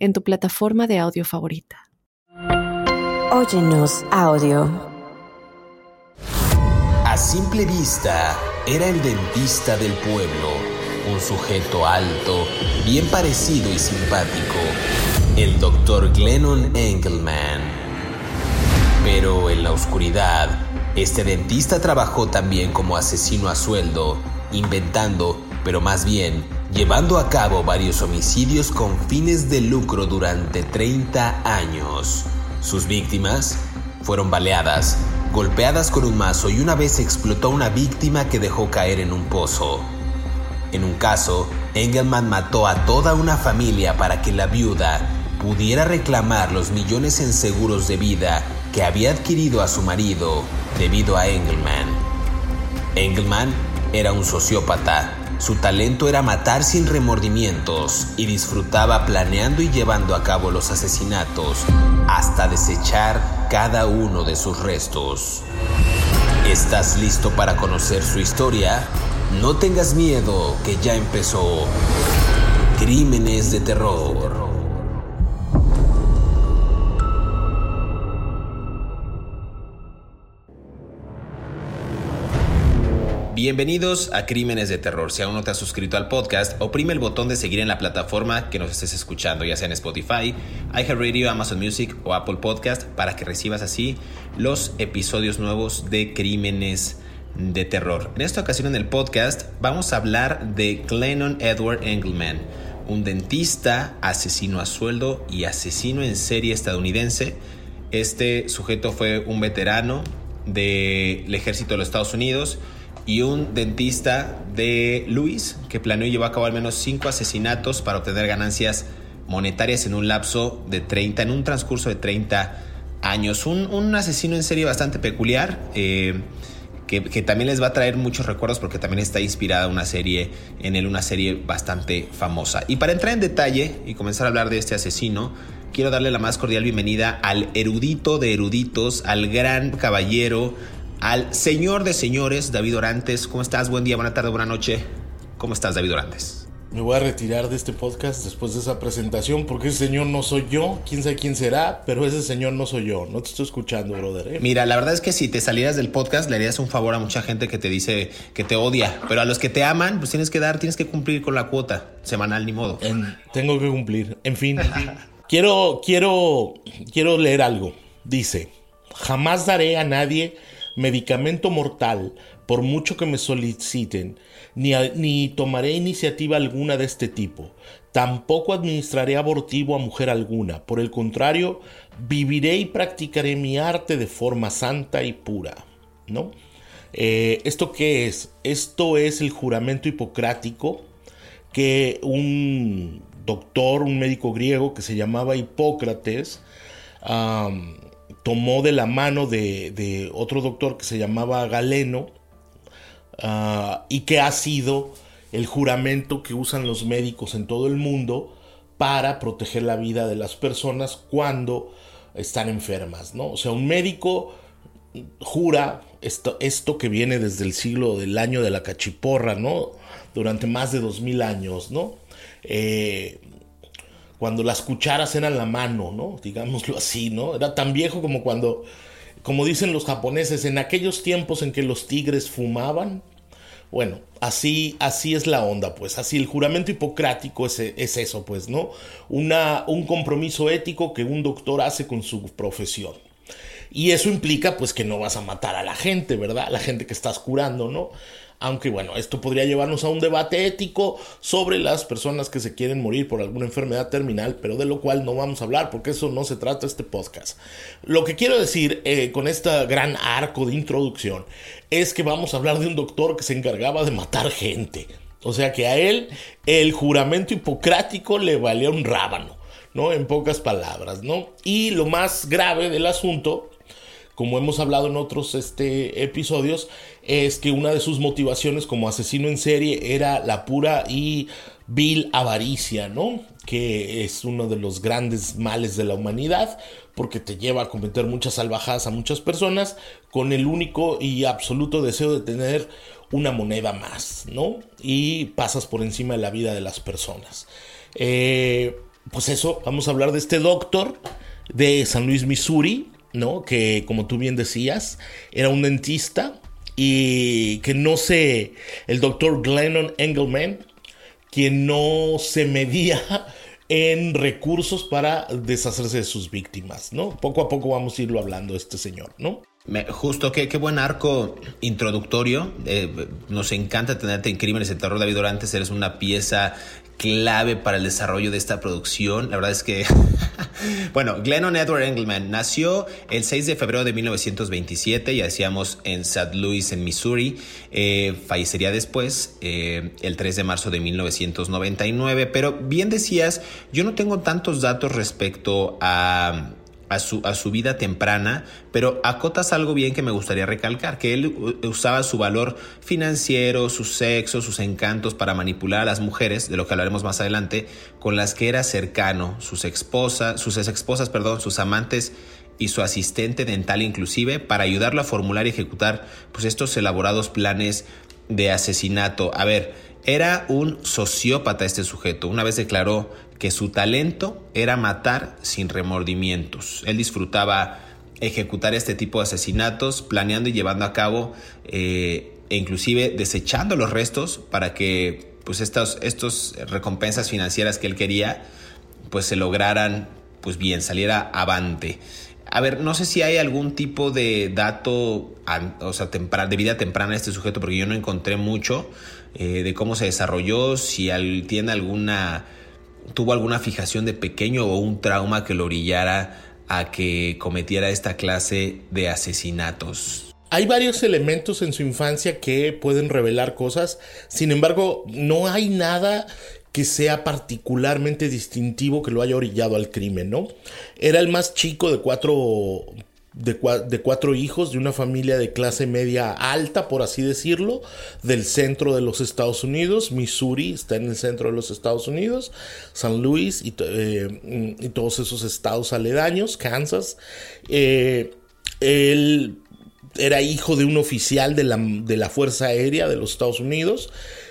en tu plataforma de audio favorita. Óyenos audio. A simple vista, era el dentista del pueblo, un sujeto alto, bien parecido y simpático, el doctor Glennon Engelman. Pero en la oscuridad, este dentista trabajó también como asesino a sueldo, inventando, pero más bien llevando a cabo varios homicidios con fines de lucro durante 30 años. Sus víctimas fueron baleadas, golpeadas con un mazo y una vez explotó una víctima que dejó caer en un pozo. En un caso, Engelman mató a toda una familia para que la viuda pudiera reclamar los millones en seguros de vida que había adquirido a su marido debido a Engelman. Engelman era un sociópata. Su talento era matar sin remordimientos y disfrutaba planeando y llevando a cabo los asesinatos hasta desechar cada uno de sus restos. ¿Estás listo para conocer su historia? No tengas miedo, que ya empezó. Crímenes de terror. Bienvenidos a Crímenes de Terror. Si aún no te has suscrito al podcast, oprime el botón de seguir en la plataforma que nos estés escuchando, ya sea en Spotify, iHeartRadio, Amazon Music o Apple Podcast, para que recibas así los episodios nuevos de Crímenes de Terror. En esta ocasión en el podcast vamos a hablar de Glennon Edward Engelman, un dentista, asesino a sueldo y asesino en serie estadounidense. Este sujeto fue un veterano del ejército de los Estados Unidos y un dentista de Luis que planeó y llevó a cabo al menos cinco asesinatos para obtener ganancias monetarias en un lapso de 30, en un transcurso de 30 años. Un, asesino en serie bastante peculiar. Eh, que, también les va a traer muchos recuerdos porque también está inspirada una serie en él, una serie bastante famosa. Y para entrar en detalle y comenzar a hablar de este asesino, quiero darle la más cordial bienvenida al erudito de eruditos, al gran caballero, al señor de señores, David Orantes. ¿Cómo estás? Buen día, buena tarde, buena noche. ¿Cómo estás, David Orantes? Me voy a retirar de este podcast después de esa presentación porque ese señor no soy yo, quién sabe quién será, pero ese señor no soy yo, no te estoy escuchando, brother. ¿eh? Mira, la verdad es que si te salieras del podcast le harías un favor a mucha gente que te dice que te odia, pero a los que te aman, pues tienes que dar, tienes que cumplir con la cuota semanal, ni modo. tengo que cumplir, en fin. quiero, quiero, quiero leer algo. Dice, jamás daré a nadie medicamento mortal, por mucho que me soliciten, ni, ni tomaré iniciativa alguna de este tipo. Tampoco administraré abortivo a mujer alguna. Por el contrario, viviré y practicaré mi arte de forma santa y pura. ¿No? Eh, ¿Esto qué es? Esto es el juramento hipocrático que un doctor, un médico griego que se llamaba Hipócrates, tomó de la mano de, otro doctor que se llamaba Galeno ah, y que ha sido el juramento que usan los médicos en todo el mundo para proteger la vida de las personas cuando están enfermas, ¿no? O sea, un médico jura esto, esto que viene desde el siglo del año de la cachiporra, ¿no? Durante más de dos mil años, ¿no? Eh, cuando las cucharas eran la mano, ¿no? Digámoslo así, ¿no? Era tan viejo como cuando, como dicen los japoneses, en aquellos tiempos en que los tigres fumaban. Bueno, así, así es la onda, pues, así el juramento hipocrático es, es eso, pues, ¿no? Un compromiso ético que un doctor hace con su profesión. Y eso implica, pues, que no vas a matar a la gente, ¿verdad? La gente que estás curando, ¿no? Aunque bueno, esto podría llevarnos a un debate ético sobre las personas que se quieren morir por alguna enfermedad terminal, pero de lo cual no vamos a hablar porque eso no se trata este podcast. Lo que quiero decir eh, con este gran arco de introducción es que vamos a hablar de un doctor que se encargaba de matar gente. O sea que a él el juramento hipocrático le valía un rábano. ¿no? En pocas palabras, ¿no? Y lo más grave del asunto, como hemos hablado en otros este, episodios, es que una de sus motivaciones como asesino en serie era la pura y vil avaricia, ¿no? Que es uno de los grandes males de la humanidad, porque te lleva a cometer muchas salvajadas a muchas personas con el único y absoluto deseo de tener una moneda más, ¿no? Y pasas por encima de la vida de las personas. Eh, pues eso, vamos a hablar de este doctor de San Luis, Missouri, ¿no? Que como tú bien decías, era un dentista y que no sé, el doctor Glennon Engelman, quien no se medía en recursos para deshacerse de sus víctimas, ¿no? Poco a poco vamos a irlo hablando este señor, ¿no? justo, qué, qué buen arco introductorio. Eh, nos encanta tenerte en Crímenes de Terror, David Orantes. Eres una pieza clave para el desarrollo de esta producción. La verdad es que, bueno, Glennon Edward Engelman nació el 6 de febrero de 1927, ya decíamos en St. Louis, en Missouri. Eh, fallecería después, eh, el 3 de marzo de 1999. Pero bien decías, yo no tengo tantos datos respecto a a su, a su vida temprana, pero acotas algo bien que me gustaría recalcar, que él usaba su valor financiero, su sexo, sus encantos para manipular a las mujeres, de lo que hablaremos más adelante, con las que era cercano, sus esposas, sus ex esposas, perdón, sus amantes y su asistente dental inclusive, para ayudarlo a formular y ejecutar pues, estos elaborados planes de asesinato. A ver, era un sociópata este sujeto. Una vez declaró que su talento era matar sin remordimientos. Él disfrutaba ejecutar este tipo de asesinatos, planeando y llevando a cabo, eh, e inclusive desechando los restos para que pues estas estos recompensas financieras que él quería, pues se lograran, pues bien, saliera avante. A ver, no sé si hay algún tipo de dato, o sea, de vida temprana de este sujeto, porque yo no encontré mucho eh, de cómo se desarrolló, si tiene alguna, tuvo alguna fijación de pequeño o un trauma que lo orillara a que cometiera esta clase de asesinatos. Hay varios elementos en su infancia que pueden revelar cosas, sin embargo, no hay nada que sea particularmente distintivo que lo haya orillado al crimen, ¿no? Era el más chico de cuatro, de, cuatro hijos de una familia de clase media alta, por así decirlo, del centro de los Estados Unidos. Missouri está en el centro de los Estados Unidos, San Luis y, eh, todos esos estados aledaños, Kansas. Eh, él era hijo de un oficial de la, de la Fuerza Aérea de los Estados Unidos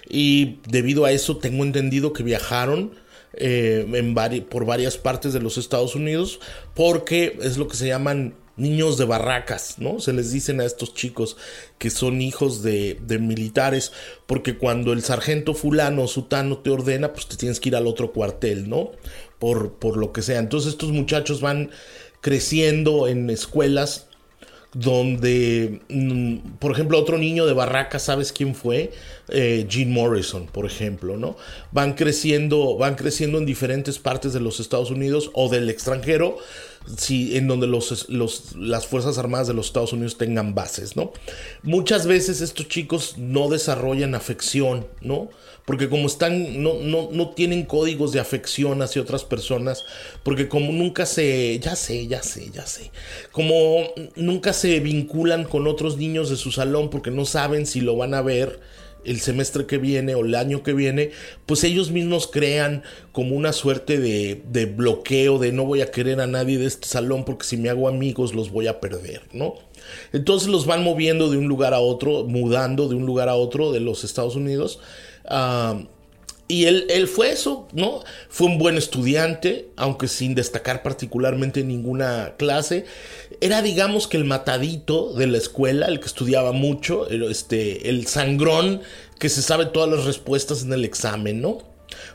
y debido a eso tengo entendido que viajaron eh, en por varias partes de los Estados Unidos porque es lo que se llaman niños de barracas, ¿no? Se les dicen a estos chicos que son hijos de, militares, porque cuando el sargento fulano o sutano te ordena, pues te tienes que ir al otro cuartel, ¿no? Por, por lo que sea. Entonces estos muchachos van creciendo en escuelas donde, mm, por ejemplo, otro niño de Barraca, ¿sabes quién fue? Eh, Gene Morrison, por ejemplo, ¿no? Van creciendo, van creciendo en diferentes partes de los Estados Unidos o del extranjero, si, en donde los, los, las Fuerzas Armadas de los Estados Unidos tengan bases, ¿no? Muchas veces estos chicos no desarrollan afección, ¿no? porque como están, no, no, no tienen códigos de afección hacia otras personas, porque como nunca se, ya sé, ya sé, ya sé, como nunca se vinculan con otros niños de su salón porque no saben si lo van a ver el semestre que viene o el año que viene, pues ellos mismos crean como una suerte de, bloqueo de no voy a querer a nadie de este salón porque si me hago amigos los voy a perder, ¿no? Entonces los van moviendo de un lugar a otro, mudando de un lugar a otro de los Estados Unidos Ah, y él, él, fue eso, ¿no? Fue un buen estudiante, aunque sin destacar particularmente ninguna clase. Era, digamos, que el matadito de la escuela, el que estudiaba mucho, este, el sangrón que se sabe todas las respuestas en el examen, ¿no?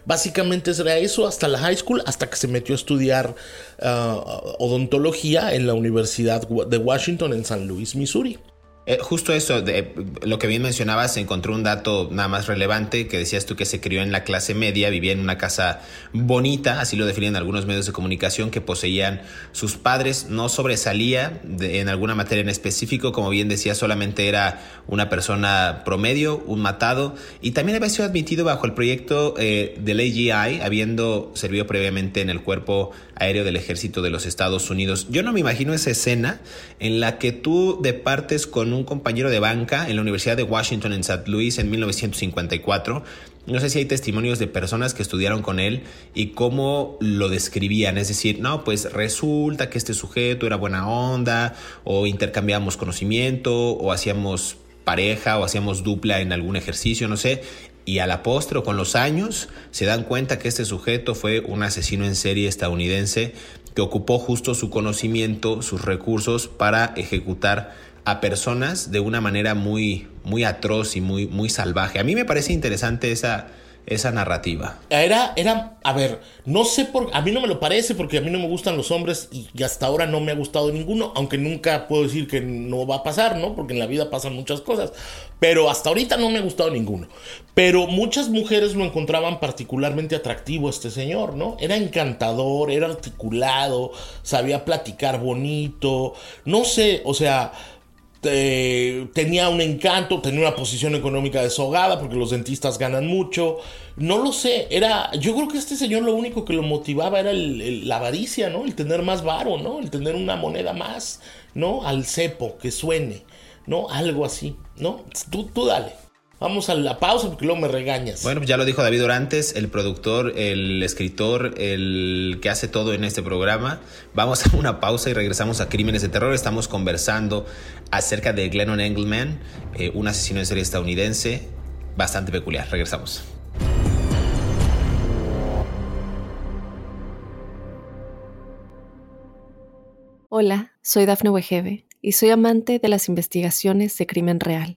Básicamente era eso hasta la high school, hasta que se metió a estudiar ah, odontología en la Universidad de Washington en San Luis, Missouri. Eh, justo eso, de, lo que bien mencionabas, encontré un dato nada más relevante que decías tú que se crió en la clase media, vivía en una casa bonita, así lo definen algunos medios de comunicación que poseían sus padres, no sobresalía en alguna materia en específico, como bien decía, solamente era una persona promedio, un matado, y también había sido admitido bajo el proyecto eh, del AGI, habiendo servido previamente en el cuerpo aéreo del ejército de los Estados Unidos. Yo no me imagino esa escena en la que tú departes con un compañero de banca en la Universidad de Washington en St. Louis en 1954. No sé si hay testimonios de personas que estudiaron con él y cómo lo describían. Es decir, no, pues resulta que este sujeto era buena onda o intercambiábamos conocimiento o hacíamos pareja o hacíamos dupla en algún ejercicio, no sé. Y a la postre o con los años se dan cuenta que este sujeto fue un asesino en serie estadounidense que ocupó justo su conocimiento, sus recursos para ejecutar a personas de una manera muy, muy atroz y muy, muy salvaje. A mí me parece interesante esa, esa narrativa. Era, era, a ver, no sé por, a mí no me lo parece porque a mí no me gustan los hombres y, hasta ahora no me ha gustado ninguno, aunque nunca puedo decir que no va a pasar, ¿no? Porque en la vida pasan muchas cosas, pero hasta ahorita no me ha gustado ninguno. Pero muchas mujeres lo encontraban particularmente atractivo este señor, ¿no? Era encantador, era articulado, sabía platicar bonito, no sé, o sea este, tenía un encanto, tenía una posición económica deshogada porque los dentistas ganan mucho. No lo sé, era, yo creo que este señor lo único que lo motivaba era la avaricia, ¿no? El tener más varo, ¿no? El tener una moneda más, ¿no? Al cepo, que suene, ¿no? Algo así, ¿no? Tú, tú dale. Vamos a la pausa porque luego me regañas. Bueno, pues ya lo dijo David Orantes, el productor, el escritor, el que hace todo en este programa. Vamos a una pausa y regresamos a Crímenes de Terror. Estamos conversando acerca de Glennon Engelman, eh, un asesino en serie estadounidense bastante peculiar. Regresamos. Hola, soy Dafne Wegebe y soy amante de las investigaciones de crimen real.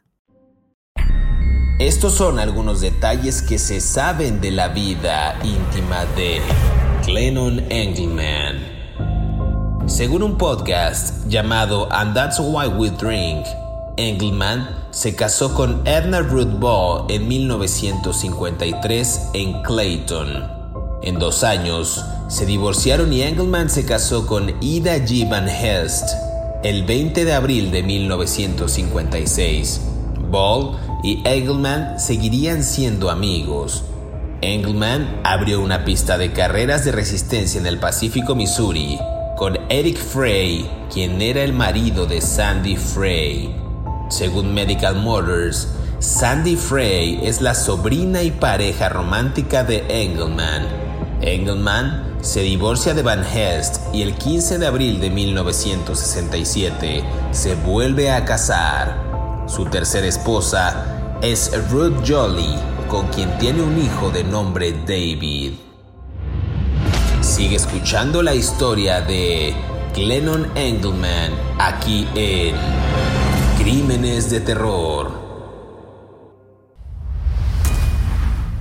Estos son algunos detalles que se saben de la vida íntima de Glennon Engelman. Según un podcast llamado And That's Why We Drink, Engelman se casó con Edna Ruth Ball en 1953 en Clayton. En dos años, se divorciaron y Engelman se casó con Ida G. Van Hest el 20 de abril de 1956. Ball y Engelman seguirían siendo amigos. Engelman abrió una pista de carreras de resistencia en el Pacífico, Missouri, con Eric Frey, quien era el marido de Sandy Frey. Según Medical Motors, Sandy Frey es la sobrina y pareja romántica de Engelman. Engelman se divorcia de Van Hest y el 15 de abril de 1967 se vuelve a casar. Su tercera esposa es Ruth Jolly, con quien tiene un hijo de nombre David. Sigue escuchando la historia de Glennon Engelman aquí en Crímenes de Terror.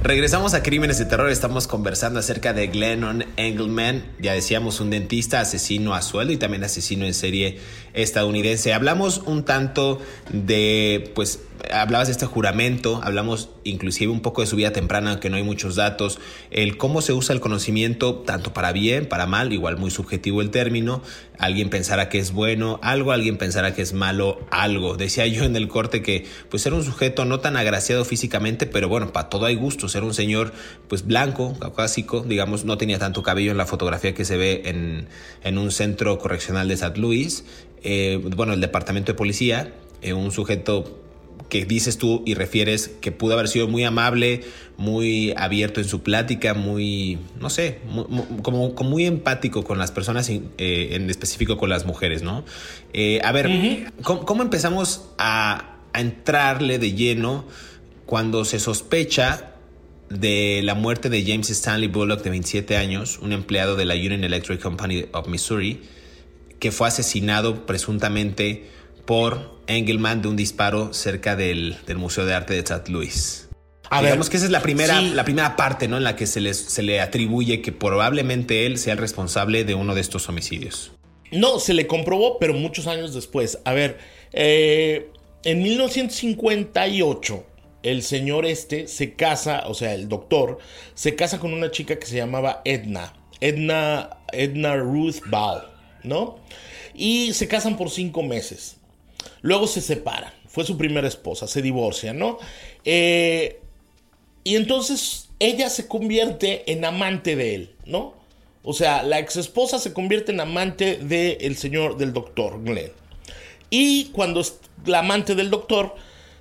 Regresamos a Crímenes de Terror, estamos conversando acerca de Glennon Engelman, ya decíamos un dentista, asesino a sueldo y también asesino en serie estadounidense. Hablamos un tanto de, pues, hablabas de este juramento, hablamos inclusive un poco de su vida temprana, aunque no hay muchos datos, el cómo se usa el conocimiento, tanto para bien, para mal, igual muy subjetivo el término, alguien pensará que es bueno algo, alguien pensará que es malo algo. Decía yo en el corte que pues era un sujeto no tan agraciado físicamente, pero bueno, para todo hay gusto, ser un señor pues blanco, caucásico, digamos, no tenía tanto cabello en la fotografía que se ve en, en un centro correccional de St. Louis, eh, bueno, el departamento de policía, eh, un sujeto que dices tú y refieres que pudo haber sido muy amable, muy abierto en su plática, muy, no sé, como, muy empático con las personas, eh, en específico con las mujeres, ¿no? Eh, a ver, ¿cómo, empezamos a, a entrarle de lleno? cuando se sospecha de la muerte de James Stanley Bullock, de 27 años, un empleado de la Union Electric Company of Missouri, que fue asesinado presuntamente por Engelman de un disparo cerca del, Museo de Arte de St. Louis. Digamos que esa es la primera, la primera parte ¿no? en la que se, se le atribuye que probablemente él sea el responsable de uno de estos homicidios. No, se le comprobó, pero muchos años después. A ver, eh, en 1958, el señor este se casa, o sea, el doctor, se casa con una chica que se llamaba Edna. Edna, Edna Ruth Ball, ¿no? Y se casan por cinco meses. Luego se separan. Fue su primera esposa, se divorcian, ¿no? Eh, y entonces ella se convierte en amante de él, ¿no? O sea, la ex esposa se convierte en amante del señor, del doctor Glenn. Y cuando es la amante del doctor,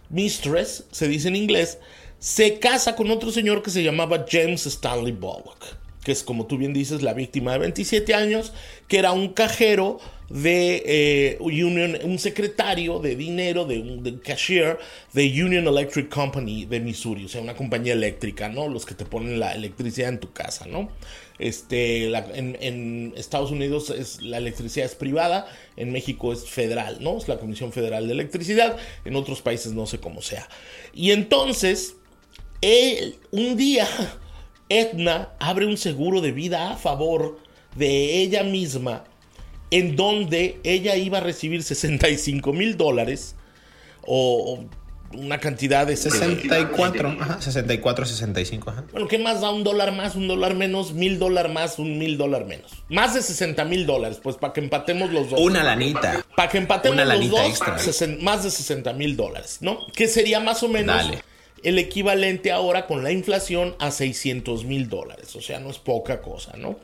mistress, se dice en inglés, se casa con otro señor que se llamaba James Stanley Bullock, que es como tú bien dices, la víctima de 27 años, que era un cajero de eh, Union, un secretario de dinero, de un cashier de Union Electric Company de Missouri, o sea, una compañía eléctrica, ¿no? Los que te ponen la electricidad en tu casa, ¿no? Este, en, Estados Unidos es, la electricidad es privada, en México es federal, ¿no? Es la Comisión Federal de Electricidad, en otros países no sé cómo sea. Y entonces, él, un día, Edna abre un seguro de vida a favor de ella misma en donde ella iba a recibir 65 mil dólares o, una cantidad de... 64, ajá, 64, 65, ajá. Bueno, ¿qué más da un dólar más, un dólar menos, mil dólar más, un mil dólar menos? Más de 60 mil dólares, pues para que empatemos los dos. Una lanita. Para que empatemos los dos, más de 60 mil dólares, ¿no? Que sería más o menos... el equivalente ahora con la inflación a 600 mil dólares. O sea, no es poca cosa, ¿no?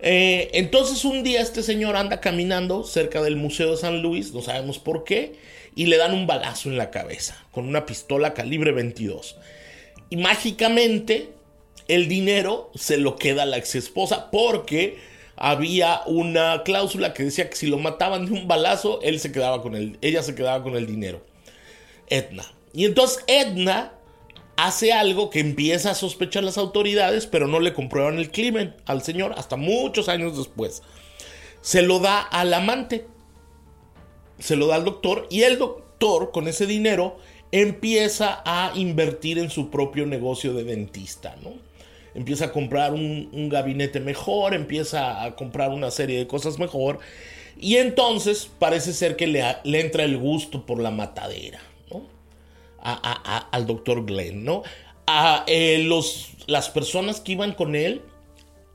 Eh, entonces un día este señor anda caminando cerca del Museo de San Luis, no sabemos por qué, y le dan un balazo en la cabeza con una pistola calibre 22. Y mágicamente el dinero se lo queda a la ex esposa porque había una cláusula que decía que si lo mataban de un balazo, él se quedaba con el, ella se quedaba con el dinero. Edna. Y entonces Edna hace algo que empieza a sospechar las autoridades, pero no le comprueban el crimen al señor hasta muchos años después. Se lo da al amante, se lo da al doctor y el doctor con ese dinero empieza a invertir en su propio negocio de dentista, ¿no? Empieza a comprar un, gabinete mejor, empieza a comprar una serie de cosas mejor y entonces parece ser que le, le entra el gusto por la matadera al doctor Glenn, ¿no? A eh, los, las personas que iban con él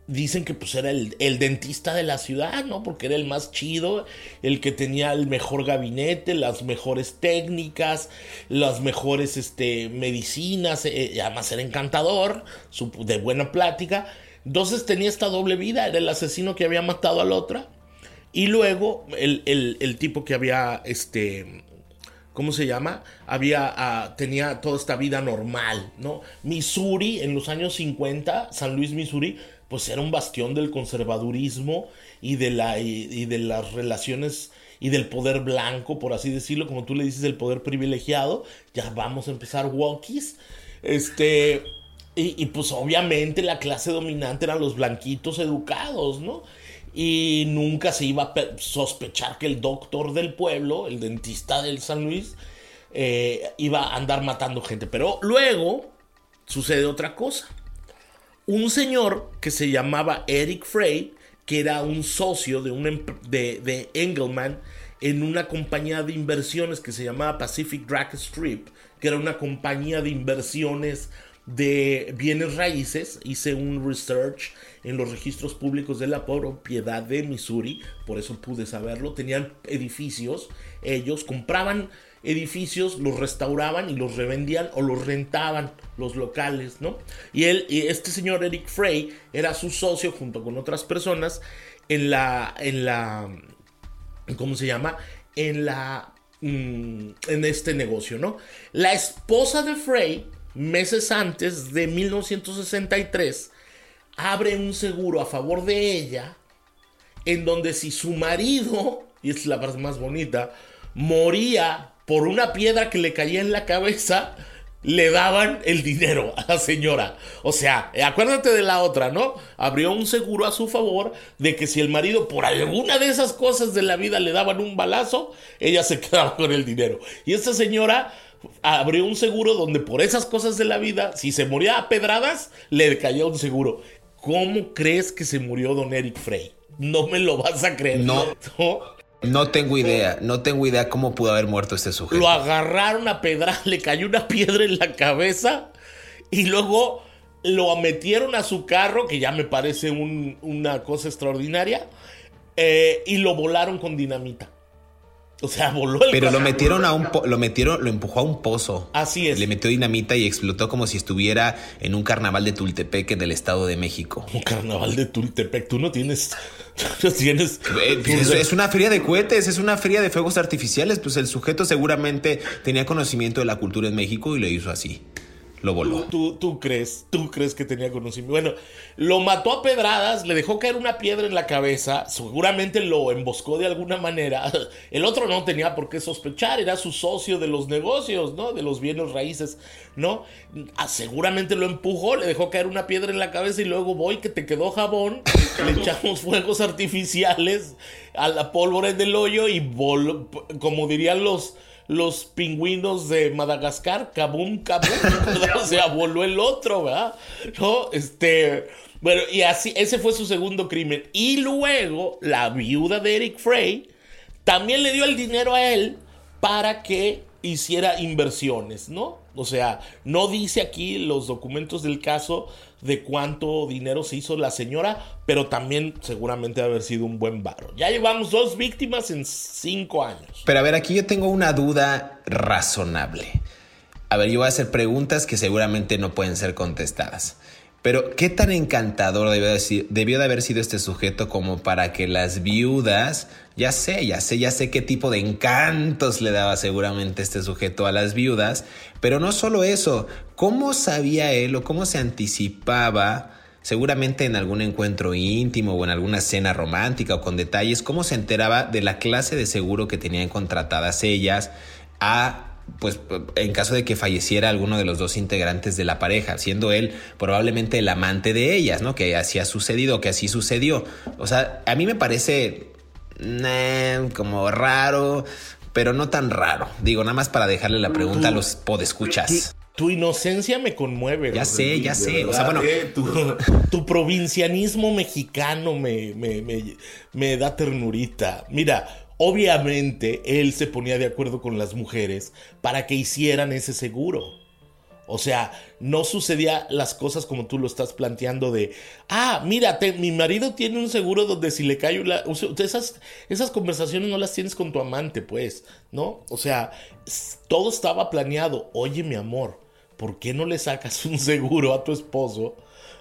dicen que pues era el, dentista de la ciudad, ¿no? Porque era el más chido, el que tenía el mejor gabinete, las mejores técnicas, las mejores este, medicinas, eh, además era encantador, de buena plática. Entonces tenía esta doble vida, era el asesino que había matado a la otra y luego el, el tipo que había este, ¿cómo se llama? Había, ah, tenía toda esta vida normal, ¿no? Missouri, en los años 50, San Luis, Missouri, pues era un bastión del conservadurismo y de, la, y, de las relaciones y del poder blanco, por así decirlo, como tú le dices, el poder privilegiado. Ya vamos a empezar walkies. Este, y, y pues obviamente la clase dominante eran los blanquitos educados, ¿no? Y nunca se iba a sospechar que el doctor del pueblo, el dentista del San Luis, eh, iba a andar matando gente. Pero luego sucede otra cosa. Un señor que se llamaba Eric Frey, que era un socio de, un, de, de Engelman en una compañía de inversiones que se llamaba Pacific Drag Strip, que era una compañía de inversiones de bienes raíces, hice un research en los registros públicos de la propiedad de Missouri, por eso pude saberlo, tenían edificios, ellos compraban edificios, los restauraban y los revendían o los rentaban los locales, ¿no? Y él, y este señor Eric Frey era su socio junto con otras personas en la, en la, ¿cómo se llama? En la, mm, en este negocio, ¿no? La esposa de Frey meses antes de 1963, abre un seguro a favor de ella, en donde si su marido, y es la parte más bonita, moría por una piedra que le caía en la cabeza, le daban el dinero a la señora. O sea, acuérdate de la otra, ¿no? Abrió un seguro a su favor de que si el marido por alguna de esas cosas de la vida le daban un balazo, ella se quedaba con el dinero. Y esta señora abrió un seguro donde por esas cosas de la vida, si se moría a pedradas, le caía un seguro. ¿Cómo crees que se murió don Eric Frey? No me lo vas a creer. No. ¿No? tengo idea, no tengo idea cómo pudo haber muerto este sujeto. Lo agarraron a pedra, le cayó una piedra en la cabeza y luego lo metieron a su carro, que ya me parece una cosa extraordinaria, eh, y lo volaron con dinamita. O sea, voló el Pero lo metieron a un lo metieron, lo empujó a un pozo. Así es. Le metió dinamita y explotó como si estuviera en un carnaval de Tultepec en el Estado de México. Un carnaval de Tultepec, tú no tienes no tienes pues, es, una feria de cohetes, es una feria de fuegos artificiales, pues el sujeto seguramente tenía conocimiento de la cultura en México y lo hizo así lo voló. ¿Tú, tú, crees, tú crees que tenía conocimiento. Bueno, lo mató a pedradas, le dejó caer una piedra en la cabeza, seguramente lo emboscó de alguna manera. El otro no tenía por qué sospechar, era su socio de los negocios, ¿no? De los bienes raíces, ¿no? Ah, seguramente lo empujó, le dejó caer una piedra en la cabeza y luego voy que te quedó jabón, le echamos fuegos artificiales a la pólvora del hoyo y como dirían los los pingüinos de Madagascar, kabum, kabum, o sea, voló el otro, ¿verdad? ¿No? Este, bueno, y así, ese fue su segundo crimen. Y luego, la viuda de Eric Frey también le dio el dinero a él para que hiciera inversiones, ¿no? O sea, no dice aquí los documentos del caso de cuánto dinero se hizo la señora, pero también seguramente haber sido un buen varo. Ya llevamos dos víctimas en cinco años. Pero a ver, aquí yo tengo una duda razonable. A ver, yo voy a hacer preguntas que seguramente no pueden ser contestadas. Pero, ¿qué tan encantador debió de, haber sido este sujeto como para que las viudas, ya sé, ya sé, ya sé qué tipo de encantos le daba seguramente este sujeto a las viudas, pero no solo eso, ¿cómo sabía él o cómo se anticipaba? seguramente en algún encuentro íntimo o en alguna cena romántica o con detalles, cómo se enteraba de la clase de seguro que tenían contratadas ellas a pues en caso de que falleciera alguno de los dos integrantes de la pareja, siendo él probablemente el amante de ellas, ¿no? Que así ha sucedido, que así sucedió. O sea, a mí me parece como raro, pero no tan raro. Digo, nada más para dejarle la pregunta a los podescuchas. Tu, inocencia me conmueve. Ya sé, ya sé. O sea, bueno. Eh, tu, provincianismo mexicano me, me, me da ternurita. Mira, Obviamente él se ponía de acuerdo con las mujeres para que hicieran ese seguro. O sea, no sucedía las cosas como tú lo estás planteando de, ah, mírate, mi marido tiene un seguro donde si le cae una... esas, esas conversaciones no las tienes con tu amante, pues, ¿no? O sea, todo estaba planeado. Oye, mi amor, ¿por qué no le sacas un seguro a tu esposo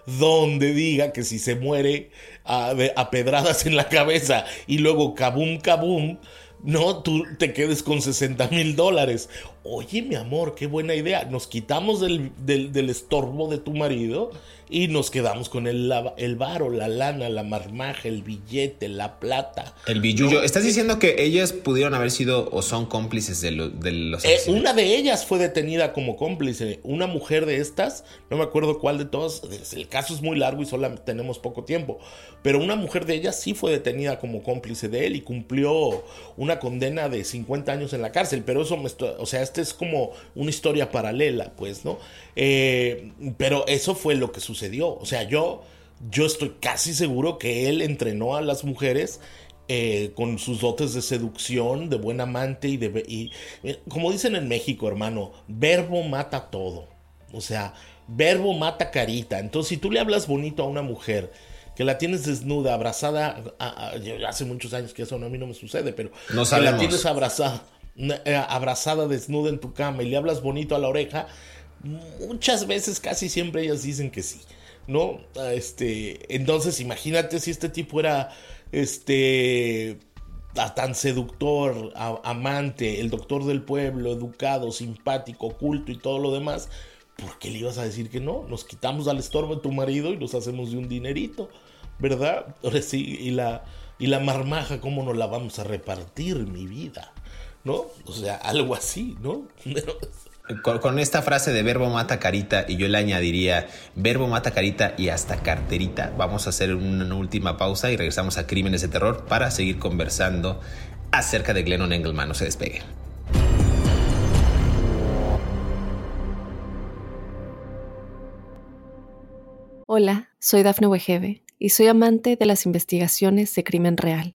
donde diga que si se muere a, a pedradas en la cabeza y luego kabum kabum, no, tú te quedes con 60 mil dólares. Oye, mi amor, qué buena idea. Nos quitamos del, del, estorbo de tu marido y nos quedamos con el, el varo, la lana, la marmaja, el billete, la plata. El billullo. ¿Estás diciendo que ellas pudieron haber sido o son cómplices de, los eh, Una de ellas fue detenida como cómplice. Una mujer de estas, no me acuerdo cuál de todas, el caso es muy largo y solo tenemos poco tiempo, pero una mujer de ellas sí fue detenida como cómplice de él y cumplió una condena de 50 años en la cárcel, pero eso, me, o sea, este es como una historia paralela, pues, ¿no? Eh, pero eso fue lo que sucedió, o sea, yo, yo estoy casi seguro que él entrenó a las mujeres eh, con sus dotes de seducción, de buen amante y de... Y, como dicen en México, hermano, verbo mata todo. O sea, verbo mata carita. Entonces, si tú le hablas bonito a una mujer, que la tienes desnuda, abrazada, hace muchos años que eso a mí no me sucede, pero no que la tienes abrazada, eh, abrazada desnuda en tu cama y le hablas bonito a la oreja, muchas veces, casi siempre ellas dicen que sí, ¿no? Este, entonces imagínate si este tipo era, este, tan seductor, amante, el doctor del pueblo, educado, simpático, culto y todo lo demás, ¿por qué le ibas a decir que no? Nos quitamos al estorbo de tu marido y nos hacemos de un dinerito, ¿verdad? Ahora sí, y la, y la marmaja, ¿cómo nos la vamos a repartir, mi vida? ¿No? O sea, algo así, ¿no? Con, esta frase de verbo mata carita y yo le añadiría verbo mata carita y hasta carterita, vamos a hacer una última pausa y regresamos a Crímenes de Terror para seguir conversando acerca de Glennon Engelman. No se despegue. Hola, soy Dafne Wegebe y soy amante de las investigaciones de crimen real.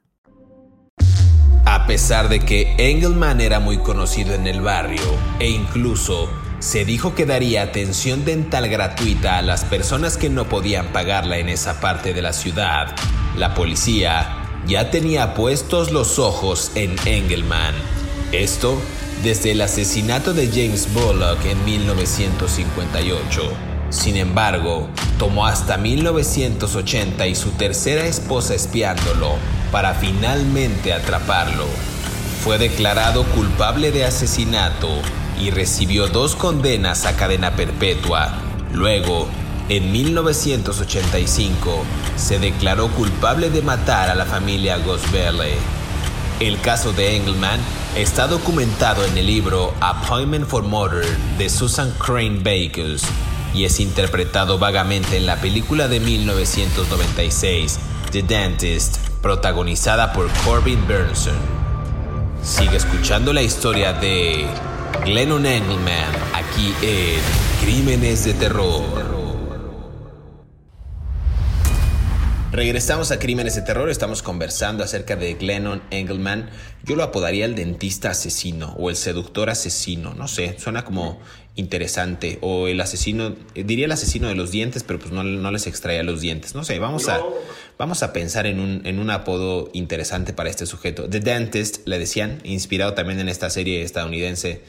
A pesar de que Engelman era muy conocido en el barrio e incluso se dijo que daría atención dental gratuita a las personas que no podían pagarla en esa parte de la ciudad, la policía ya tenía puestos los ojos en Engelman. Esto desde el asesinato de James Bullock en 1958. Sin embargo, tomó hasta 1980 y su tercera esposa espiándolo para finalmente atraparlo. Fue declarado culpable de asesinato y recibió dos condenas a cadena perpetua. Luego, en 1985, se declaró culpable de matar a la familia Gosbelle. El caso de Engelman está documentado en el libro Appointment for Murder de Susan Crane Bakers y es interpretado vagamente en la película de 1996, The Dentist, protagonizada por Corbin Burnson. Sigue escuchando la historia de Glennon Engelman aquí en Crímenes de Terror. Regresamos a Crímenes de Terror, estamos conversando acerca de Glennon Engelman. Yo lo apodaría el dentista asesino o el seductor asesino, no sé, suena como interesante. O el asesino, diría el asesino de los dientes, pero pues no, no les extraía los dientes. No sé, vamos a, vamos a pensar en un, en un apodo interesante para este sujeto. The Dentist, le decían, inspirado también en esta serie estadounidense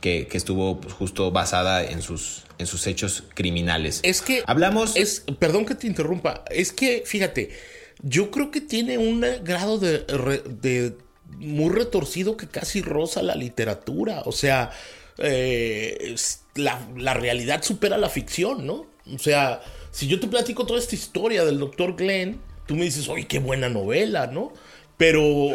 que, estuvo pues, justo basada en sus, en sus hechos criminales. Es que hablamos. Es, perdón que te interrumpa. Es que, fíjate, yo creo que tiene un grado de, de muy retorcido que casi roza la literatura. O sea, eh, la, la, realidad supera la ficción, ¿no? O sea, si yo te platico toda esta historia del doctor Glenn, tú me dices, oye, qué buena novela, ¿no? Pero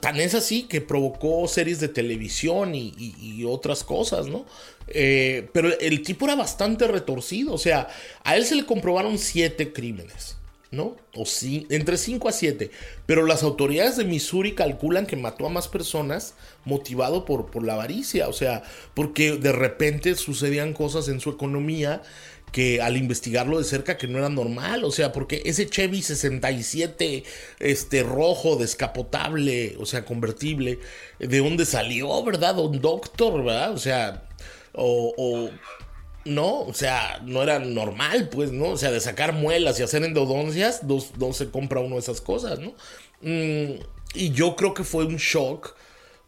Tan es así que provocó series de televisión y, otras cosas, ¿no? Eh, pero el tipo era bastante retorcido, o sea, a él se le comprobaron siete crímenes, ¿no? O sí, entre cinco a siete. Pero las autoridades de Missouri calculan que mató a más personas motivado por, por la avaricia, o sea, porque de repente sucedían cosas en su economía que al investigarlo de cerca que no era normal, o sea, porque ese Chevy 67 este rojo descapotable, o sea, convertible, de dónde salió, ¿verdad? Un doctor, ¿verdad? O sea, o, no, o sea, no era normal, pues, ¿no? O sea, de sacar muelas y hacer endodoncias, no, se compra uno de esas cosas, ¿no? Mm, y yo creo que fue un shock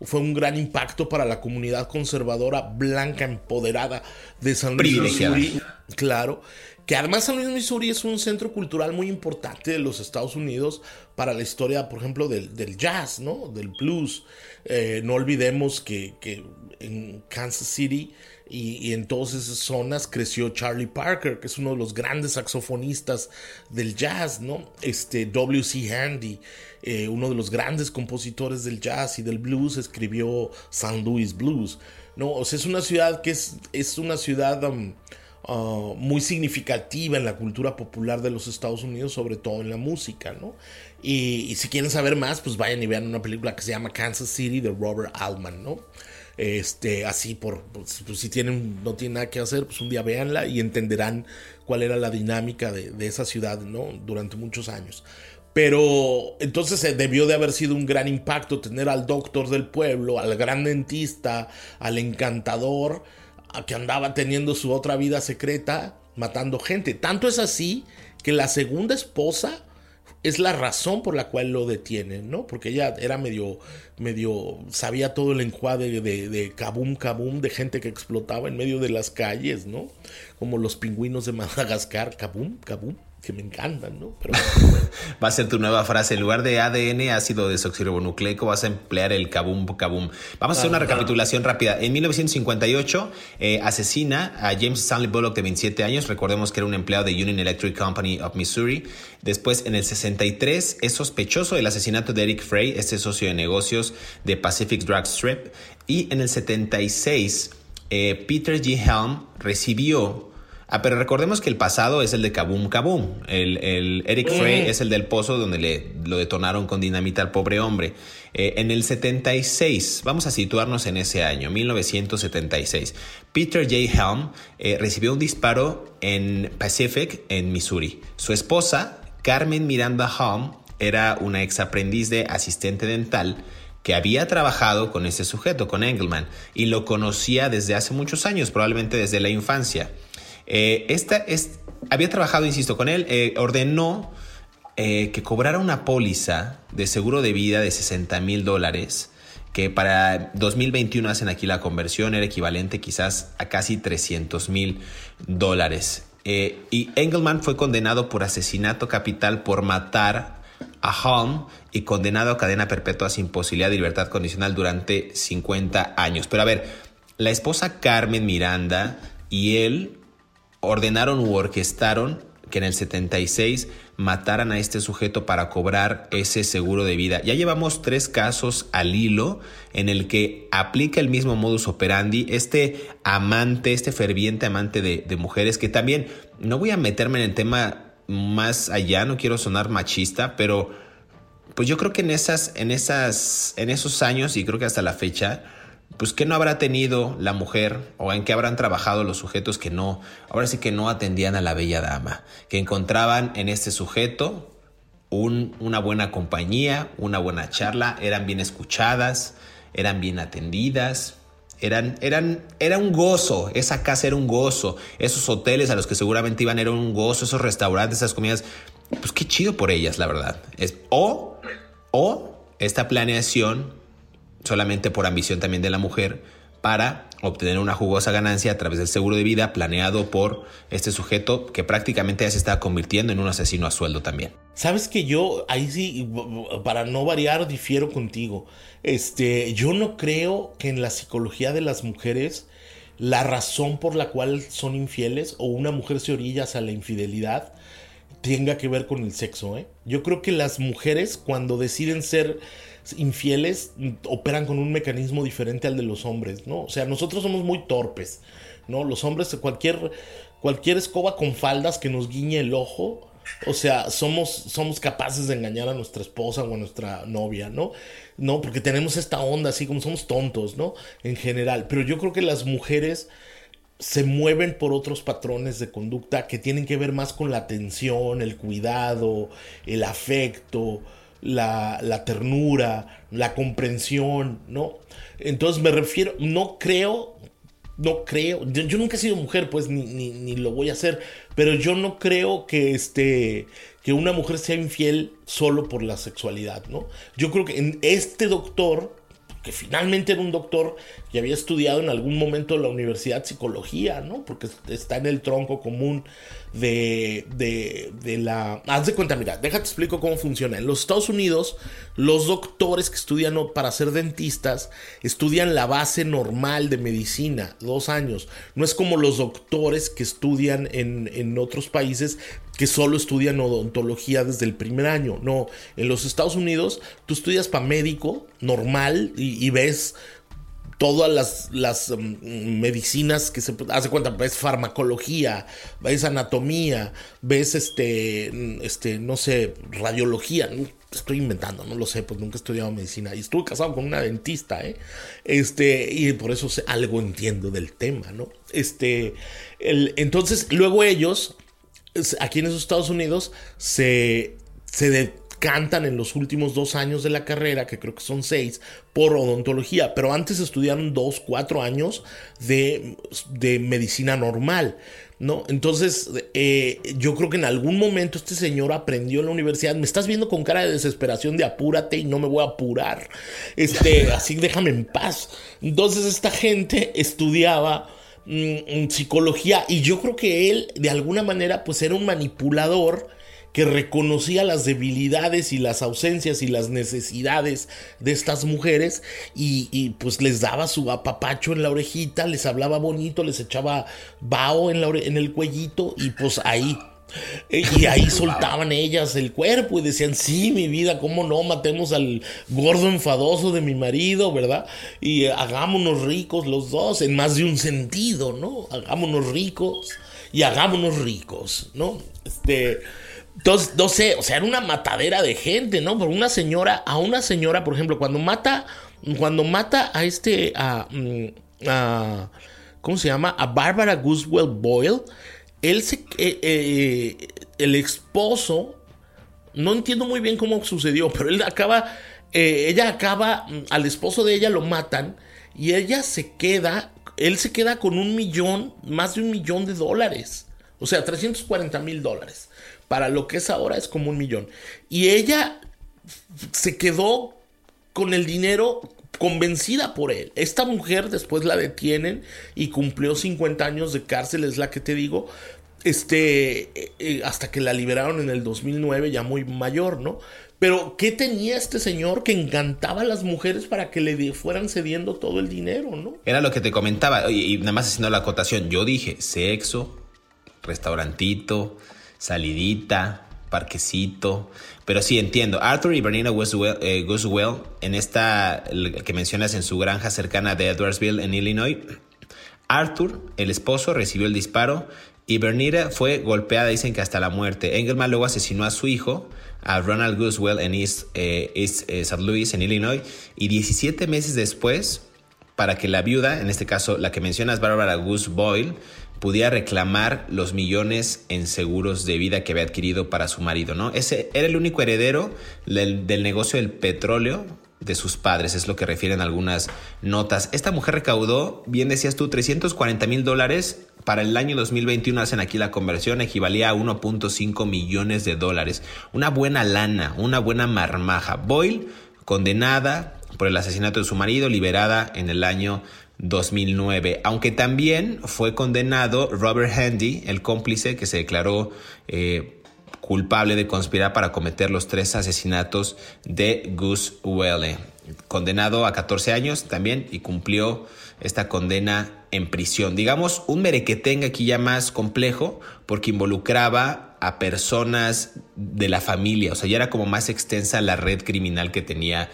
fue un gran impacto para la comunidad conservadora blanca empoderada de San Luis, Missouri. Claro, que además San Luis, Missouri es un centro cultural muy importante de los Estados Unidos para la historia, por ejemplo, del, jazz, ¿no? Del blues. Eh, no olvidemos que, en Kansas City y, en todas esas zonas creció Charlie Parker, que es uno de los grandes saxofonistas del jazz, ¿no? Este W.C. Handy. Eh, uno de los grandes compositores del jazz y del blues, escribió San Louis Blues. ¿no? O sea, es una ciudad que es, es una ciudad um, uh, muy significativa en la cultura popular de los Estados Unidos, sobre todo en la música. ¿no? Y, si quieren saber más, pues vayan y vean una película que se llama Kansas City de Robert Altman. ¿no? Este, así por, pues, pues, si tienen, no tienen nada que hacer, pues un día véanla y entenderán cuál era la dinámica de, de esa ciudad, ¿no? Durante muchos años. Pero entonces debió de haber sido un gran impacto tener al doctor del pueblo, al gran dentista, al encantador, a que andaba teniendo su otra vida secreta, matando gente. Tanto es así que la segunda esposa es la razón por la cual lo detienen, ¿no? Porque ella era medio, medio, sabía todo el enjuague de, de kabum kabum, de gente que explotaba en medio de las calles, ¿no? Como los pingüinos de Madagascar, kabum kabum que me encantan, ¿no? Pero... Va a ser tu nueva frase. En lugar de ADN, ácido desoxirribonucleico, vas a emplear el kabum kabum. Vamos a hacer una recapitulación rápida. En 1958 eh, asesina a James Stanley Bullock de 27 años. Recordemos que era un empleado de Union Electric Company of Missouri. Después, en el 63, es sospechoso del asesinato de Eric Frey, este socio de negocios de Pacific Drug Strip. Y en el 76, eh, Peter G. Helm recibió Ah, pero recordemos que el pasado es el de Kaboom Kaboom. El, Eric Frey es el del pozo donde le, lo detonaron con dinamita al pobre hombre. Eh, en el 76, vamos a situarnos en ese año, 1976, Peter J. Helm eh, recibió un disparo en Pacific, en Missouri. Su esposa, Carmen Miranda Helm, era una ex aprendiz de asistente dental que había trabajado con ese sujeto, con Engelman, y lo conocía desde hace muchos años, probablemente desde la infancia. Eh, esta es, había trabajado, insisto, con él, eh, ordenó eh, que cobrara una póliza de seguro de vida de 60 mil dólares, que para 2021 hacen aquí la conversión, era equivalente quizás a casi 300 mil dólares. y Engelman fue condenado por asesinato capital por matar a Holm y condenado a cadena perpetua sin posibilidad de libertad condicional durante 50 años. Pero a ver, la esposa Carmen Miranda y él ordenaron u orquestaron que en el 76 mataran a este sujeto para cobrar ese seguro de vida. Ya llevamos tres casos al hilo en el que aplica el mismo modus operandi, este amante, este ferviente amante de, de mujeres, que también no voy a meterme en el tema más allá, no quiero sonar machista, pero pues yo creo que en esas, en esas, en esos años y creo que hasta la fecha, pues qué no habrá tenido la mujer o en qué habrán trabajado los sujetos que no, ahora sí que no atendían a la bella dama, que encontraban en este sujeto una buena compañía, una buena charla, eran bien escuchadas, eran bien atendidas, eran, eran, era un gozo, esa casa era un gozo, esos hoteles a los que seguramente iban eran un gozo, esos restaurantes, esas comidas, pues qué chido por ellas, la verdad. Es, o, o esta planeación solamente por ambición también de la mujer, para obtener una jugosa ganancia a través del seguro de vida planeado por este sujeto que prácticamente ya se está convirtiendo en un asesino a sueldo también. Sabes que yo ahí sí, para no variar, difiero contigo. Este, yo no creo que en la psicología de las mujeres la razón por la cual son infieles o una mujer se orilla a la infidelidad tenga que ver con el sexo. ¿eh? Yo creo que las mujeres cuando deciden ser infieles operan con un mecanismo diferente al de los hombres, ¿no? O sea, nosotros somos muy torpes, ¿no? Los hombres, cualquier, cualquier escoba con faldas que nos guiñe el ojo, o sea, somos, somos capaces de engañar a nuestra esposa o a nuestra novia, ¿no? No, porque tenemos esta onda así como somos tontos, ¿no? En general. Pero yo creo que las mujeres se mueven por otros patrones de conducta que tienen que ver más con la atención, el cuidado, el afecto, la, ternura, la comprensión, ¿no? Entonces me refiero, no creo, no creo, yo, nunca he sido mujer, pues ni, ni, lo voy a hacer, pero yo no creo que este, que una mujer sea infiel solo por la sexualidad, ¿no? Yo creo que en este doctor, que finalmente era un doctor que había estudiado en algún momento en la universidad psicología, ¿no? Porque está en el tronco común de, de, de, la... Haz de cuenta, mira, déjate explico cómo funciona. En los Estados Unidos, los doctores que estudian para ser dentistas estudian la base normal de medicina, dos años. No es como los doctores que estudian en, en otros países que solo estudian odontología desde el primer año. No, en los Estados Unidos tú estudias para médico normal y, y ves todas las, las mm, medicinas que se hace cuenta, ves farmacología, ves anatomía, ves este, mm, este, no sé, radiología, estoy inventando, no lo sé, pues nunca he estudiado medicina y estuve casado con una dentista, ¿eh? Este, y por eso algo entiendo del tema, ¿no? Este, el, entonces, luego ellos, aquí en esos Estados Unidos, se, se decantan en los últimos dos años de la carrera, que creo que son seis, por odontología, pero antes estudiaron dos, cuatro años de, de medicina normal. ¿no? Entonces, eh, yo creo que en algún momento este señor aprendió en la universidad. Me estás viendo con cara de desesperación de apúrate y no me voy a apurar. Este, así déjame en paz. Entonces, esta gente estudiaba mm, psicología y yo creo que él, de alguna manera, pues era un manipulador que reconocía las debilidades y las ausencias y las necesidades de estas mujeres y, pues les daba su apapacho en la orejita, les hablaba bonito, les echaba vaho en, la en el cuellito y pues ahí y ahí soltaban ellas el cuerpo y decían, sí, mi vida, ¿cómo no? Matemos al gordo enfadoso de mi marido, ¿verdad? Y hagámonos ricos los dos, en más de un sentido, ¿no? Hagámonos ricos y hagámonos ricos, ¿no? Este, entonces, no sé, o sea, era una matadera de gente, ¿no? Por una señora, a una señora, por ejemplo, cuando mata, cuando mata a este, a, mm, ¿cómo se llama? A Barbara Guswell Boyle, él se, eh, eh, el esposo, no entiendo muy bien cómo sucedió, pero él acaba, eh, ella acaba, mm, al esposo de ella lo matan y ella se queda, él se queda con un millón, más de un millón de dólares, o sea, 340 mil dólares para lo que es ahora es como un millón. Y ella se quedó con el dinero convencida por él. Esta mujer después la detienen y cumplió 50 años de cárcel, es la que te digo, este, eh, eh, hasta que la liberaron en el 2009, ya muy mayor, ¿no? Pero, ¿qué tenía este señor que encantaba a las mujeres para que le fueran cediendo todo el dinero, ¿no? Era lo que te comentaba, y, y nada más haciendo la acotación, yo dije, sexo, restaurantito, salidita, parquecito. Pero sí entiendo. Arthur y Bernina Guswell, eh, en esta que mencionas en su granja cercana de Edwardsville, en Illinois. Arthur, el esposo, recibió el disparo y Bernita fue golpeada, dicen que hasta la muerte. Engelman luego asesinó a su hijo, a Ronald Guswell, en East, eh, East eh, St. Louis, en Illinois. Y 17 meses después, para que la viuda, en este caso la que mencionas, Barbara Gus Boyle, pudiera reclamar los millones en seguros de vida que había adquirido para su marido, ¿no? Ese era el único heredero del, negocio del petróleo de sus padres, es lo que refieren algunas notas. Esta mujer recaudó, bien decías tú, 340 mil dólares. Para el año 2021 hacen aquí la conversión, equivalía a 1.5 millones de dólares. Una buena lana, una buena marmaja. Boyle, condenada por el asesinato de su marido, liberada en el año 2009, aunque también fue condenado Robert Handy, el cómplice que se declaró eh, culpable de conspirar para cometer los tres asesinatos de Gus Welle. Condenado a 14 años también y cumplió esta condena en prisión. Digamos, un merequetenga aquí ya más complejo porque involucraba a personas de la familia, o sea, ya era como más extensa la red criminal que tenía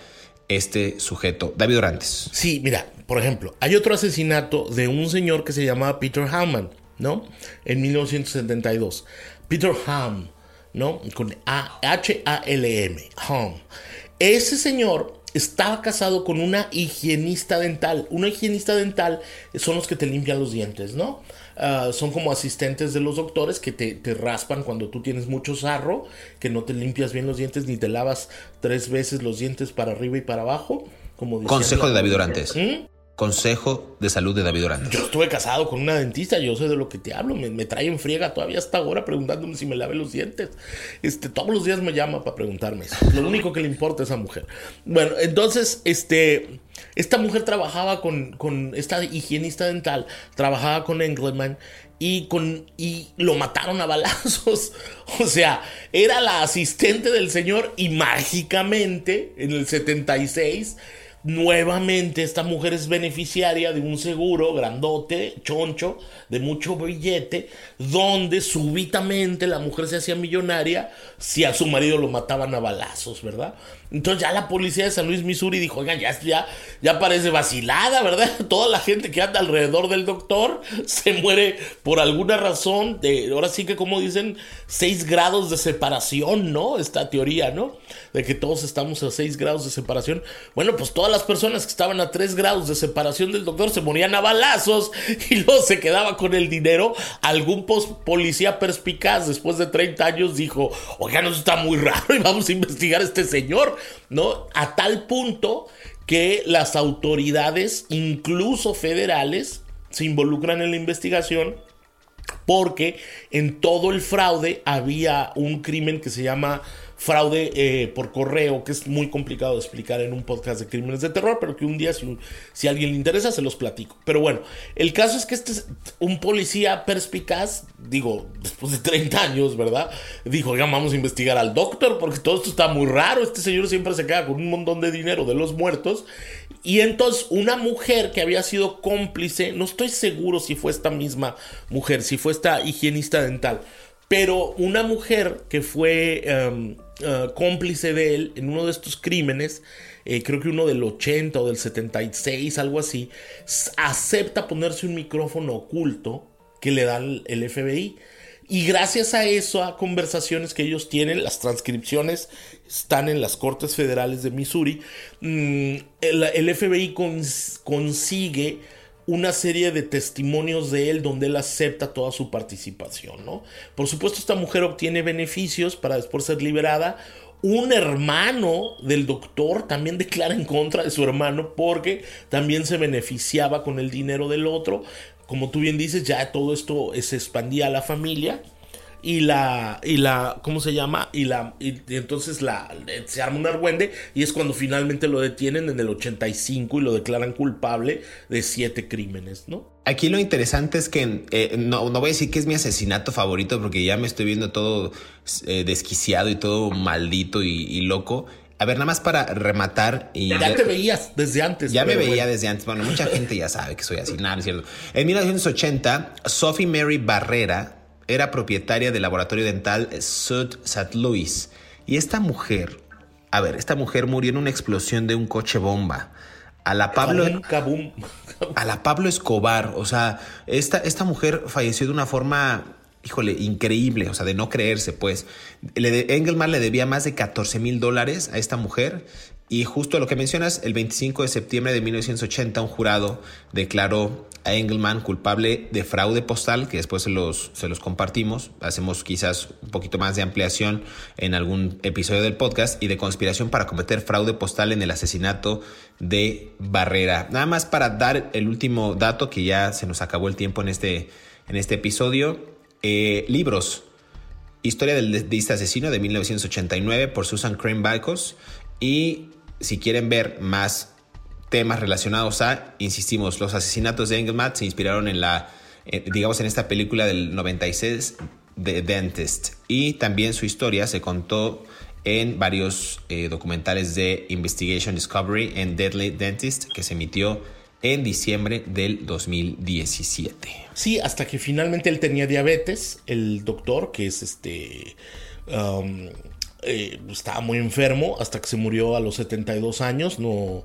este sujeto. David Orantes. Sí, mira, por ejemplo, hay otro asesinato de un señor que se llamaba Peter Hammond, ¿no? En 1972. Peter Ham, ¿no? Con H-A-L-M, Ham. Ese señor estaba casado con una higienista dental. Una higienista dental son los que te limpian los dientes, ¿no? Ah, son como asistentes de los doctores que te, raspan cuando tú tienes mucho sarro, que no te limpias bien los dientes ni te lavas tres veces los dientes para arriba y para abajo. Como Consejo de David Orantes. ¿Mm? Consejo de salud de David Orantes. Yo estuve casado con una dentista, yo sé de lo que te hablo, me, me trae en friega todavía hasta ahora preguntándome si me lave los dientes. Este, todos los días me llama para preguntarme eso. Lo único que le importa a esa mujer. Bueno, entonces, este, esta mujer trabajaba con, con esta higienista dental, trabajaba con Engelman y, con, y lo mataron a balazos. O sea, era la asistente del señor y mágicamente en el 76 Nuevamente esta mujer es beneficiaria de un seguro grandote, choncho, de mucho billete, donde súbitamente la mujer se hacía millonaria si a su marido lo mataban a balazos, ¿verdad? Entonces ya la policía de San Luis, Missouri dijo, oigan, ya, ya, ya parece vacilada, ¿verdad? Toda la gente que anda alrededor del doctor se muere por alguna razón, de, ahora sí que como dicen, seis grados de separación, ¿no? Esta teoría, ¿no? De que todos estamos a seis grados de separación. Bueno, pues toda todas las personas que estaban a tres grados de separación del doctor se morían a balazos y luego se quedaba con el dinero. Algún policía perspicaz después de 30 años dijo, oigan, eso está muy raro y vamos a investigar a este señor, ¿no? A tal punto que las autoridades, incluso federales, se involucran en la investigación porque en todo el fraude había un crimen que se llama fraude eh, por correo, que es muy complicado de explicar en un podcast de crímenes de terror, pero que un día, si, a alguien le interesa, se los platico. Pero bueno, el caso es que este es un policía perspicaz, digo, después de 30 años, ¿verdad? Dijo, ya vamos a investigar al doctor, porque todo esto está muy raro, este señor siempre se queda con un montón de dinero de los muertos. Y entonces una mujer que había sido cómplice, no estoy seguro si fue esta misma mujer, si fue esta higienista dental, pero una mujer que fue em, eh, cómplice de él en uno de estos crímenes, eh, creo que uno del 80 o del 76, algo así, acepta ponerse un micrófono oculto que le da el FBI. Y gracias a eso, a conversaciones que ellos tienen, las transcripciones están en las Cortes Federales de Missouri, mm, el, FBI consigue una serie de testimonios de él donde él acepta toda su participación, ¿no? Por supuesto, esta mujer obtiene beneficios para después ser liberada. Un hermano del doctor también declara en contra de su hermano porque también se beneficiaba con el dinero del otro. Como tú bien dices, ya todo esto se expandía a la familia y la y la cómo se llama y la y, entonces la se arma un argüende y es cuando finalmente lo detienen en el 85 y lo declaran culpable de siete crímenes, ¿no? Aquí lo interesante es que eh, no, no voy a decir que es mi asesinato favorito porque ya me estoy viendo todo eh, desquiciado y todo maldito y, loco. A ver, nada más para rematar. Y ya, te veías desde antes. Ya me veía desde antes. Bueno, mucha gente ya sabe que soy así. Nada, es cierto. En 1980, Sophie Mary Barrera era propietaria del laboratorio dental Sud St. Louis. Y esta mujer, a ver, esta mujer murió en una explosión de un coche bomba. A la Pablo, a la Pablo Escobar, o sea, esta, esta mujer falleció de una forma híjole, increíble, o sea, de no creerse, pues. Le Engelman le debía más de 14 mil dólares a esta mujer y justo lo que mencionas, el 25 de septiembre de 1980 un jurado declaró a Engelman culpable de fraude postal, que después se los, se los compartimos, hacemos quizás un poquito más de ampliación en algún episodio del podcast, y de conspiración para cometer fraude postal en el asesinato de Barrera. Nada más para dar el último dato, que ya se nos acabó el tiempo en este, en este episodio. Eh, libros. Historia del de este asesino de 1989 por Susan Crane Bacos y si quieren ver más temas relacionados a, insistimos, los asesinatos de Engelman se inspiraron en la, eh, digamos, en esta película del 96 de Dentist. Y también su historia se contó en varios eh, documentales de Investigation Discovery en Deadly Dentist que se emitió en diciembre del 2017. Sí, hasta que finalmente él tenía diabetes, el doctor, que es este... Um, eh, estaba muy enfermo hasta que se murió a los 72 años, no,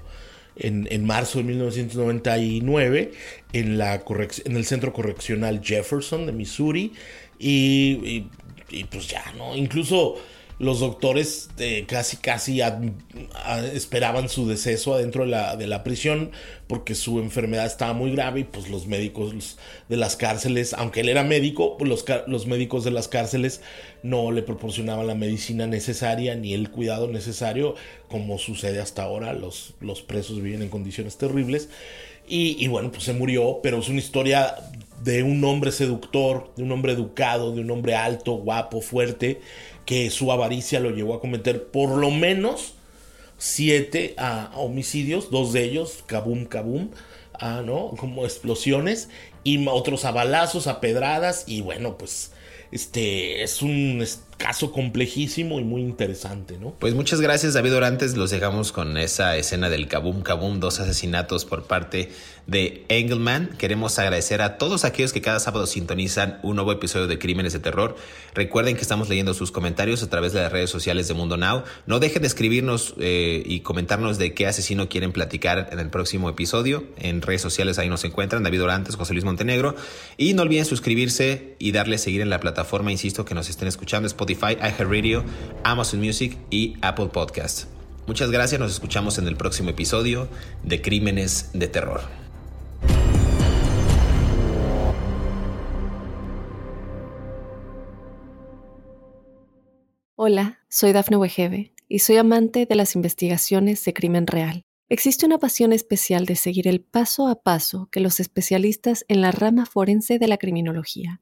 en, marzo de 1999 en, la en el Centro Correccional Jefferson de Missouri y, y pues ya, ¿no? Incluso los doctores eh, casi casi esperaban su deceso adentro de la, de la, prisión porque su enfermedad estaba muy grave y pues los médicos de las cárceles, aunque él era médico, pues los, los médicos de las cárceles no le proporcionaban la medicina necesaria ni el cuidado necesario como sucede hasta ahora, los, los presos viven en condiciones terribles y, y bueno, pues se murió, pero es una historia de un hombre seductor, de un hombre educado, de un hombre alto, guapo, fuerte, que su avaricia lo llevó a cometer por lo menos siete ah, homicidios, dos de ellos, kabum, kabum, ah, ¿no? Como explosiones, y otros a balazos, a pedradas, y bueno, pues este es un caso complejísimo y muy interesante, ¿no? Pues muchas gracias David Orantes, los dejamos con esa escena del Kabum Kabum, dos asesinatos por parte de Engelman. Queremos agradecer a todos aquellos que cada sábado sintonizan un nuevo episodio de Crímenes de Terror. Recuerden que estamos leyendo sus comentarios a través de las redes sociales de Mundo Now. No dejen de escribirnos eh, y comentarnos de qué asesino quieren platicar en el próximo episodio. En redes sociales ahí nos encuentran David Orantes, José Luis Montenegro. Y no olviden suscribirse y darle a seguir en la plataforma, insisto, que nos estén escuchando, Spotify, iHeartRadio, Amazon Music y Apple Podcast. Muchas gracias, nos escuchamos en el próximo episodio de Crímenes de Terror. Hola, soy Dafne Wegebe y soy amante de las investigaciones de crimen real. Existe una pasión especial de seguir el paso a paso que los especialistas en la rama forense de la criminología